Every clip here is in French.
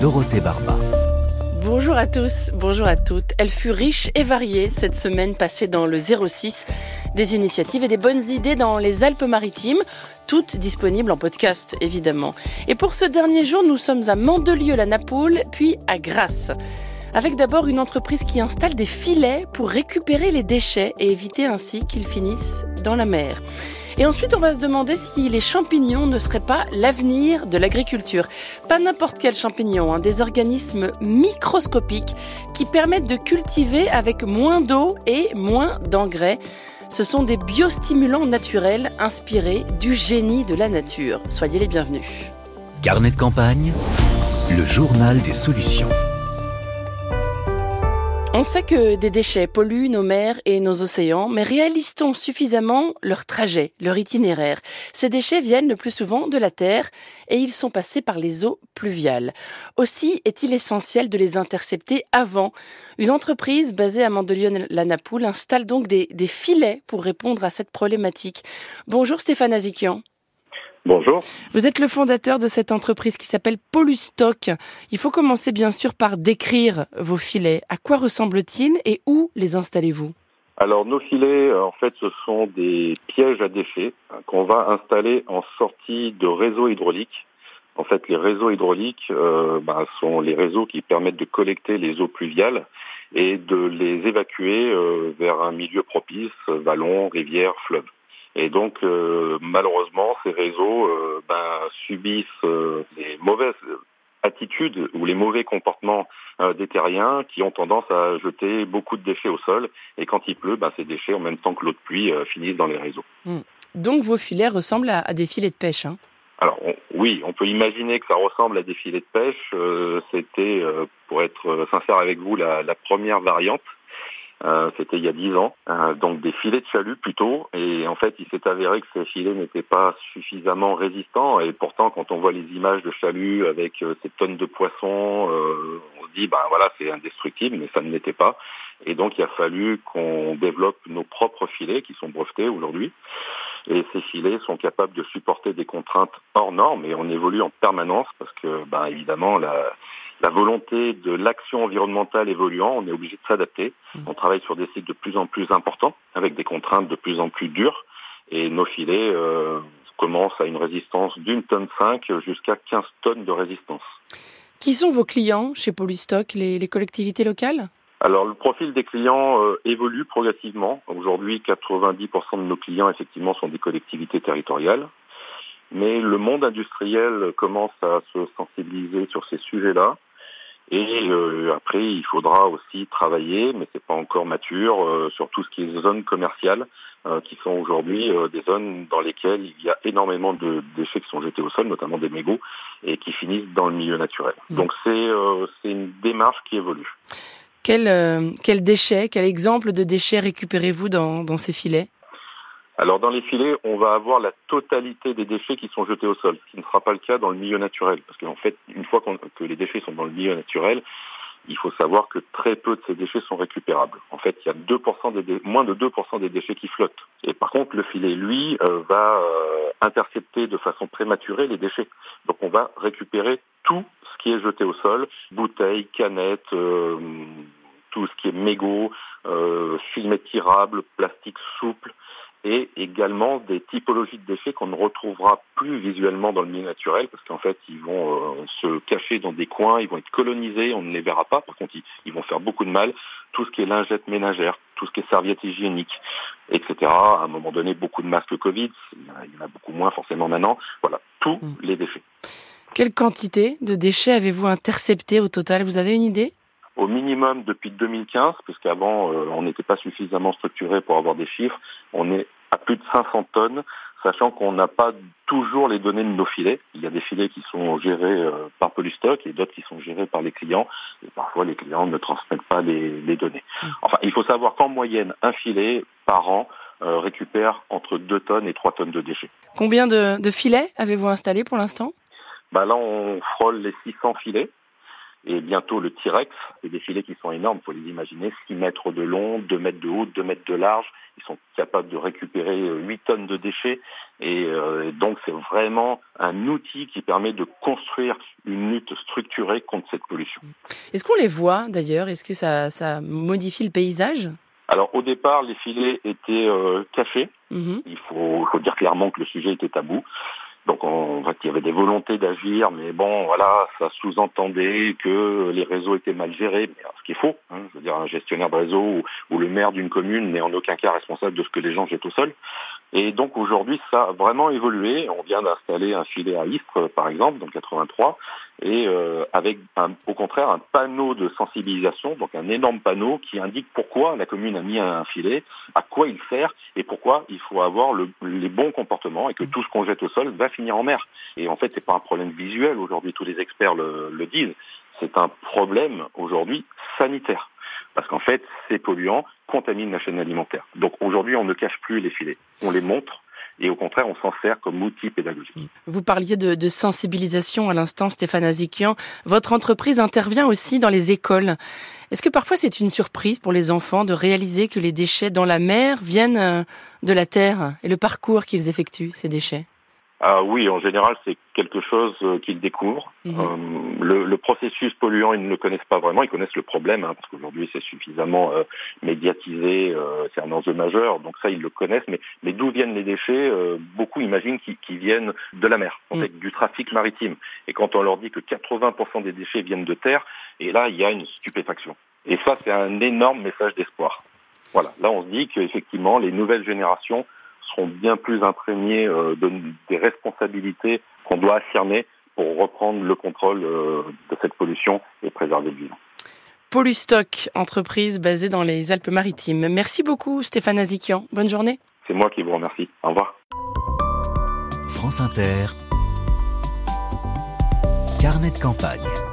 Dorothée Barba. Bonjour à tous, bonjour à toutes. Elle fut riche et variée cette semaine passée dans le 06. Des initiatives et des bonnes idées dans les Alpes-Maritimes, toutes disponibles en podcast évidemment. Et pour ce dernier jour, nous sommes à Mandelieu-la-Napoule, puis à Grasse. Avec d'abord une entreprise qui installe des filets pour récupérer les déchets et éviter ainsi qu'ils finissent dans la mer. Et ensuite, on va se demander si les champignons ne seraient pas l'avenir de l'agriculture. Pas n'importe quel champignon, hein, des organismes microscopiques qui permettent de cultiver avec moins d'eau et moins d'engrais. Ce sont des biostimulants naturels inspirés du génie de la nature. Soyez les bienvenus. Carnet de campagne, le journal des solutions. On sait que des déchets polluent nos mers et nos océans, mais réalise-t-on suffisamment leur trajet, leur itinéraire? Ces déchets viennent le plus souvent de la Terre et ils sont passés par les eaux pluviales. Aussi est-il essentiel de les intercepter avant. Une entreprise basée à Mandelieu-la-Napoule installe donc des, des filets pour répondre à cette problématique. Bonjour Stéphane Azikian. Bonjour. Vous êtes le fondateur de cette entreprise qui s'appelle Polustock. Il faut commencer bien sûr par décrire vos filets. À quoi ressemblent-ils et où les installez-vous? Alors nos filets, en fait, ce sont des pièges à déchets hein, qu'on va installer en sortie de réseaux hydrauliques. En fait, les réseaux hydrauliques euh, bah, sont les réseaux qui permettent de collecter les eaux pluviales et de les évacuer euh, vers un milieu propice, vallon, rivière, fleuve. Et donc, euh, malheureusement, ces réseaux euh, ben, subissent euh, les mauvaises attitudes ou les mauvais comportements des terriens qui ont tendance à jeter beaucoup de déchets au sol. Et quand il pleut, ben, ces déchets, en même temps que l'eau de pluie, finissent dans les réseaux. Hmm. Donc vos filets ressemblent à, des filets de pêche hein? Alors oui, on peut imaginer que ça ressemble à des filets de pêche. C'était, pour être sincère avec vous, la, la première variante. Euh, c'était il y a dix ans, euh, donc des filets de chalut plutôt. Et en fait, il s'est avéré que ces filets n'étaient pas suffisamment résistants. Et pourtant, quand on voit les images de chalut avec euh, ces tonnes de poissons, on se dit, ben voilà, c'est indestructible, mais ça ne l'était pas. Et donc, il a fallu qu'on développe nos propres filets qui sont brevetés aujourd'hui. Et ces filets sont capables de supporter des contraintes hors normes et on évolue en permanence parce que, ben, évidemment, la, la volonté de l'action environnementale évoluant, on est obligé de s'adapter. Mmh. On travaille sur des cycles de plus en plus importants, avec des contraintes de plus en plus dures, et nos filets euh, commencent à une résistance d'une tonne 5 jusqu'à 15 tonnes de résistance. Qui sont vos clients chez Polystock, les, les collectivités locales? Alors le profil des clients euh, évolue progressivement. Aujourd'hui, 90% de nos clients effectivement sont des collectivités territoriales. Mais le monde industriel commence à se sensibiliser sur ces sujets-là. Et euh, après, il faudra aussi travailler, mais c'est pas encore mature, euh, sur tout ce qui est zones commerciales, euh, qui sont aujourd'hui des zones dans lesquelles il y a énormément de déchets qui sont jetés au sol, notamment des mégots, et qui finissent dans le milieu naturel. Mmh. Donc c'est c'est une démarche qui évolue. Quel, quel déchet, quel exemple de déchets récupérez-vous dans, dans ces filets? Alors dans les filets, on va avoir la totalité des déchets qui sont jetés au sol, ce qui ne sera pas le cas dans le milieu naturel. Parce qu'en fait, une fois que les déchets sont dans le milieu naturel, il faut savoir que très peu de ces déchets sont récupérables. En fait, il y a 2% des moins de 2% des déchets qui flottent. Et par contre, le filet, lui, euh, va euh, intercepter de façon prématurée les déchets. Donc on va récupérer tout ce qui est jeté au sol, bouteilles, canettes, euh, tout ce qui est mégots, euh, filets tirables, plastique souple, et également des typologies de déchets qu'on ne retrouvera plus visuellement dans le milieu naturel parce qu'en fait ils vont euh, se cacher dans des coins, ils vont être colonisés, on ne les verra pas, par contre ils, vont faire beaucoup de mal, tout ce qui est lingette ménagère, tout ce qui est serviette hygiénique, etc. À un moment donné, beaucoup de masques Covid, il y en a beaucoup moins forcément maintenant, voilà, tous mmh. les déchets. Quelle quantité de déchets avez-vous intercepté au total? Vous avez une idée? Au minimum depuis 2015, puisqu'avant euh, on n'était pas suffisamment structuré pour avoir des chiffres. On est à plus de 500 tonnes, sachant qu'on n'a pas toujours les données de nos filets. Il y a des filets qui sont gérés euh, par Polystock et d'autres qui sont gérés par les clients. Et parfois les clients ne transmettent pas les, les données. Mmh. Enfin, il faut savoir qu'en moyenne, un filet par an euh, récupère entre 2 tonnes et 3 tonnes de déchets. Combien de, de filets avez-vous installé pour l'instant? Bah Là, on frôle les 600 filets. Et bientôt le T-Rex. Des filets qui sont énormes, il faut les imaginer, 6 mètres de long, 2 mètres de haut, 2 mètres de large. Ils sont capables de récupérer 8 tonnes de déchets et euh, donc c'est vraiment un outil qui permet de construire une lutte structurée contre cette pollution. Est-ce qu'on les voit d'ailleurs? Est-ce que ça, ça modifie le paysage? Alors au départ, les filets étaient euh, cachés. Mhm. Il faut, faut, dire clairement que le sujet était tabou. Donc on voit qu'il y avait des volontés d'agir, mais bon, voilà, ça sous-entendait que les réseaux étaient mal gérés, ce qui est faux. Hein, je veux dire, un gestionnaire de réseau ou, ou le maire d'une commune n'est en aucun cas responsable de ce que les gens jettent au sol. Et donc aujourd'hui, ça a vraiment évolué. On vient d'installer un filet à Istres, par exemple, dans 83, et euh, avec au contraire un panneau de sensibilisation, donc un énorme panneau qui indique pourquoi la commune a mis un filet, à quoi il sert et pourquoi il faut avoir le, les bons comportements et que tout ce qu'on jette au sol va finir en mer. Et en fait, c'est pas un problème visuel aujourd'hui, tous les experts le disent. C'est un problème aujourd'hui sanitaire parce qu'en fait, ces polluants contaminent la chaîne alimentaire. Donc aujourd'hui, on ne cache plus les filets, on les montre. Et au contraire, on s'en sert comme outil pédagogique. Vous parliez de, de sensibilisation à l'instant, Stéphane Azikian. Votre entreprise intervient aussi dans les écoles. Est-ce que parfois c'est une surprise pour les enfants de réaliser que les déchets dans la mer viennent euh, de la terre et le parcours qu'ils effectuent, ces déchets? Ah oui, en général, c'est quelque chose euh, qu'ils découvrent. Mhm. Euh, le, le, processus polluant, ils ne le connaissent pas vraiment. Ils connaissent le problème, hein, parce qu'aujourd'hui, c'est suffisamment euh, médiatisé, euh, c'est un enjeu majeur. Donc ça, ils le connaissent. Mais, mais d'où viennent les déchets Beaucoup imaginent qu'ils viennent de la mer, en mhm. fait, du trafic maritime. Et quand on leur dit que 80% des déchets viennent de terre, et là, il y a une stupéfaction. Et ça, c'est un énorme message d'espoir. Voilà, là, on se dit qu'effectivement, les nouvelles générations seront bien plus imprégnés euh, de, des responsabilités qu'on doit affirmer pour reprendre le contrôle euh, de cette pollution et préserver le vivant. Polustock, entreprise basée dans les Alpes-Maritimes. Merci beaucoup Stéphane Azikian. Bonne journée. C'est moi qui vous remercie. Au revoir. France Inter. Carnet de campagne.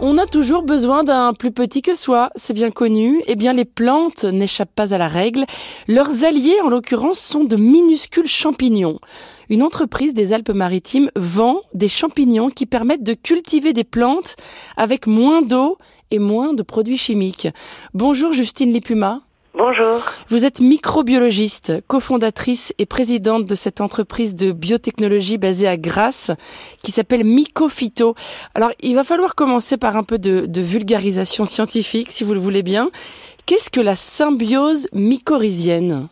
On a toujours besoin d'un plus petit que soi, c'est bien connu. Eh bien, les plantes n'échappent pas à la règle. Leurs alliés, en l'occurrence, sont de minuscules champignons. Une entreprise des Alpes-Maritimes vend des champignons qui permettent de cultiver des plantes avec moins d'eau et moins de produits chimiques. Bonjour Justine Lipuma. Bonjour. Vous êtes microbiologiste, cofondatrice et présidente de cette entreprise de biotechnologie basée à Grasse qui s'appelle Mycophyto. Alors, il va falloir commencer par un peu de, de vulgarisation scientifique, si vous le voulez bien. Qu'est-ce que la symbiose mycorhizienne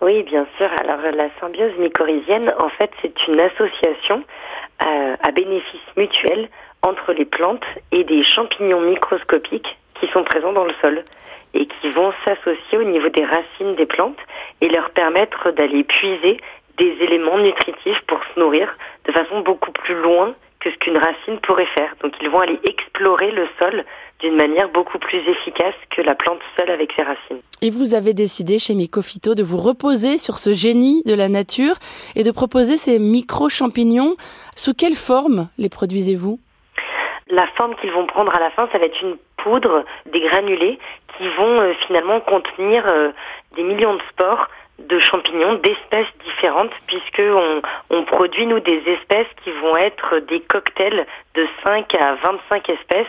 Oui, bien sûr. Alors, la symbiose mycorhizienne, en fait, c'est une association euh, à bénéfice mutuel entre les plantes et des champignons microscopiques qui sont présents dans le sol et qui vont s'associer au niveau des racines des plantes et leur permettre d'aller puiser des éléments nutritifs pour se nourrir de façon beaucoup plus loin que ce qu'une racine pourrait faire. Donc ils vont aller explorer le sol d'une manière beaucoup plus efficace que la plante seule avec ses racines. Et vous avez décidé chez Mycophyto de vous reposer sur ce génie de la nature et de proposer ces micro-champignons. Sous quelle forme les produisez-vous? La forme qu'ils vont prendre à la fin, ça va être une poudre, des granulés qui vont euh, finalement contenir euh, des millions de spores de champignons d'espèces différentes puisque on, produit nous des espèces qui vont être des cocktails de 5 à 25 espèces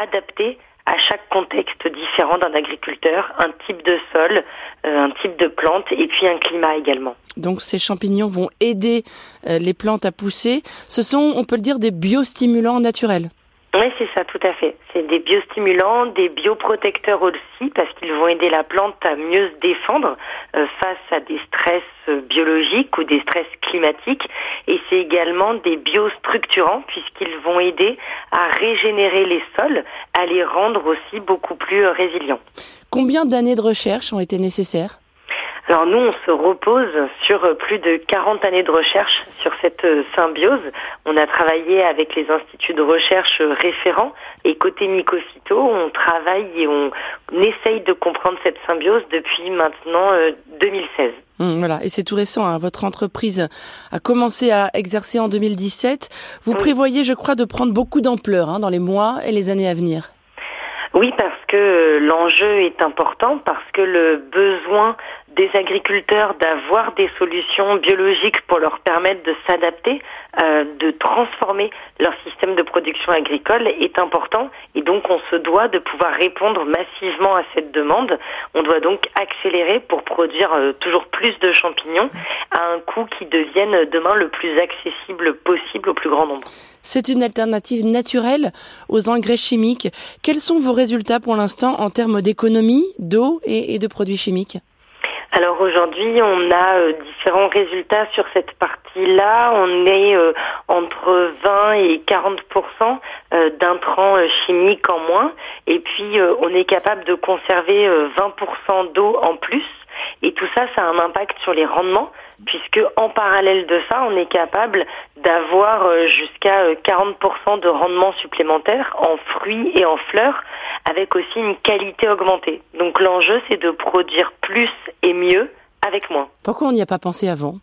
adaptés à chaque contexte différent d'un agriculteur, un type de sol, euh, un type de plante et puis un climat également. Donc ces champignons vont aider les plantes à pousser. Ce sont, on peut le dire, des biostimulants naturels. Oui, c'est ça, tout à fait. C'est des biostimulants, des bioprotecteurs aussi, parce qu'ils vont aider la plante à mieux se défendre euh, face à des stress euh, biologiques ou des stress climatiques. Et c'est également des biostructurants, puisqu'ils vont aider à régénérer les sols, à les rendre aussi beaucoup plus euh, résilients. Combien d'années de recherche ont été nécessaires? Alors nous, on se repose sur euh, plus de 40 années de recherche sur cette euh, symbiose. On a travaillé avec les instituts de recherche euh, référents et côté Mycophyto, on travaille et on essaye de comprendre cette symbiose depuis maintenant 2016. Hum, voilà, et c'est tout récent. Hein. Votre entreprise a commencé à exercer en 2017. Vous prévoyez, je crois, de prendre beaucoup d'ampleur hein, dans les mois et les années à venir. Oui, parce que l'enjeu est important, parce que le besoin des agriculteurs d'avoir des solutions biologiques pour leur permettre de s'adapter, euh, de transformer leur système de production agricole est important et donc on se doit de pouvoir répondre massivement à cette demande. On doit donc accélérer pour produire euh, toujours plus de champignons à un coût qui devienne demain le plus accessible possible au plus grand nombre. C'est une alternative naturelle aux engrais chimiques. Quels sont vos résultats pour l'instant en termes d'économie, d'eau et de produits chimiques? Alors aujourd'hui, on a euh, différents résultats sur cette partie-là. On est euh, entre 20 et 40% euh, d'intrants chimiques en moins. Et puis, on est capable de conserver 20% d'eau en plus. Et tout ça, ça a un impact sur les rendements, puisque en parallèle de ça, on est capable d'avoir euh, jusqu'à 40% euh, de rendement supplémentaire en fruits et en fleurs, avec aussi une qualité augmentée. Donc l'enjeu, c'est de produire plus et mieux avec moins. Pourquoi on n'y a pas pensé avant?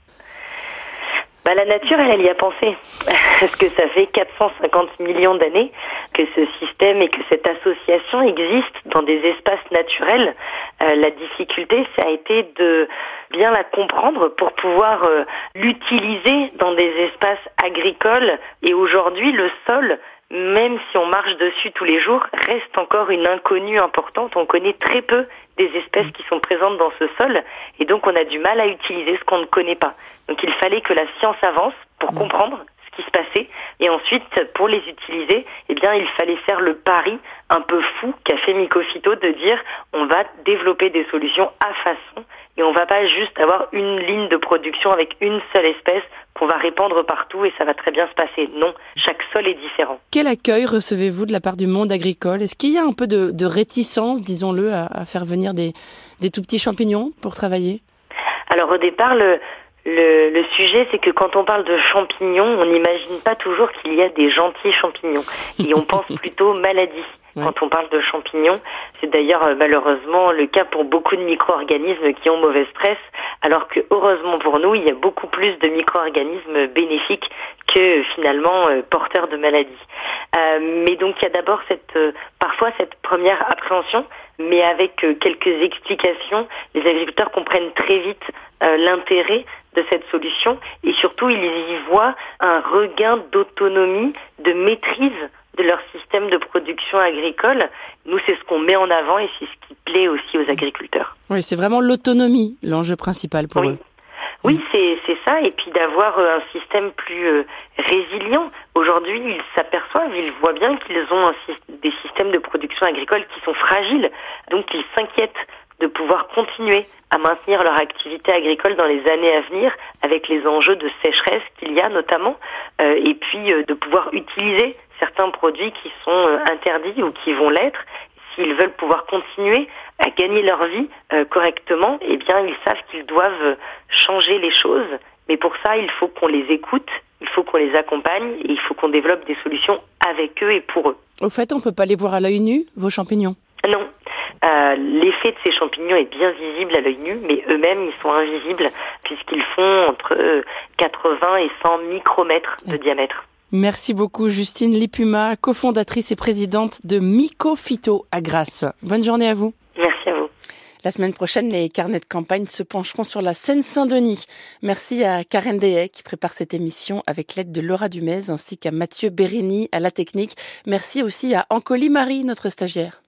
Bah, la nature, elle, elle y a pensé. Parce que ça fait 450 millions d'années que ce système et que cette association existe dans des espaces naturels. Euh, la difficulté, ça a été de bien la comprendre pour pouvoir euh, l'utiliser dans des espaces agricoles. Et aujourd'hui, le sol, même si on marche dessus tous les jours, reste encore une inconnue importante. On connaît très peu des espèces qui sont présentes dans ce sol et donc on a du mal à utiliser ce qu'on ne connaît pas. Donc il fallait que la science avance pour comprendre ce qui se passait et ensuite pour les utiliser, eh bien il fallait faire le pari un peu fou qu'a fait Mycophyto de dire on va développer des solutions à façon et on va pas juste avoir une ligne de production avec une seule espèce qu'on va répandre partout et ça va très bien se passer. Non, chaque sol est différent. Quel accueil recevez-vous de la part du monde agricole? Est-ce qu'il y a un peu de, réticence, disons-le, à, faire venir des, des tout petits champignons pour travailler? Alors au départ, le, le, le, sujet, c'est que quand on parle de champignons, on n'imagine pas toujours qu'il y a des gentils champignons. Et on pense plutôt maladie quand on parle de champignons. C'est d'ailleurs euh, malheureusement le cas pour beaucoup de micro-organismes qui ont mauvais stress, alors que heureusement pour nous, il y a beaucoup plus de micro-organismes bénéfiques que finalement euh, porteurs de maladies. Euh, mais donc il y a d'abord cette parfois cette première appréhension, mais avec quelques explications, les agriculteurs comprennent très vite l'intérêt de cette solution et surtout ils y voient un regain d'autonomie, de maîtrise de leur système de production agricole. Nous, c'est ce qu'on met en avant et c'est ce qui plaît aussi aux agriculteurs. Oui, c'est vraiment l'autonomie, l'enjeu principal pour eux. Oui, c'est ça, et puis d'avoir euh, un système plus euh, résilient. Aujourd'hui, ils s'aperçoivent, ils voient bien qu'ils ont des systèmes de production agricole qui sont fragiles, donc ils s'inquiètent de pouvoir continuer à maintenir leur activité agricole dans les années à venir avec les enjeux de sécheresse qu'il y a notamment, euh, et puis de pouvoir utiliser certains produits qui sont euh, interdits ou qui vont l'être, s'ils veulent pouvoir continuer à gagner leur vie euh, correctement, eh bien, ils savent qu'ils doivent changer les choses. Mais pour ça, il faut qu'on les écoute, il faut qu'on les accompagne et il faut qu'on développe des solutions avec eux et pour eux. Au fait, on ne peut pas les voir à l'œil nu, vos champignons? Non. Euh, l'effet de ces champignons est bien visible à l'œil nu, mais eux-mêmes, ils sont invisibles puisqu'ils font entre 80 et 100 micromètres de diamètre. Merci beaucoup Justine Lipuma, cofondatrice et présidente de Mycophyto à Grasse. Bonne journée à vous. Merci à vous. La semaine prochaine, les carnets de campagne se pencheront sur la Seine-Saint-Denis. Merci à Karen Dehey qui prépare cette émission avec l'aide de Laura Dumez ainsi qu'à Mathieu Bérini à la technique. Merci aussi à Ancoli Marie, notre stagiaire.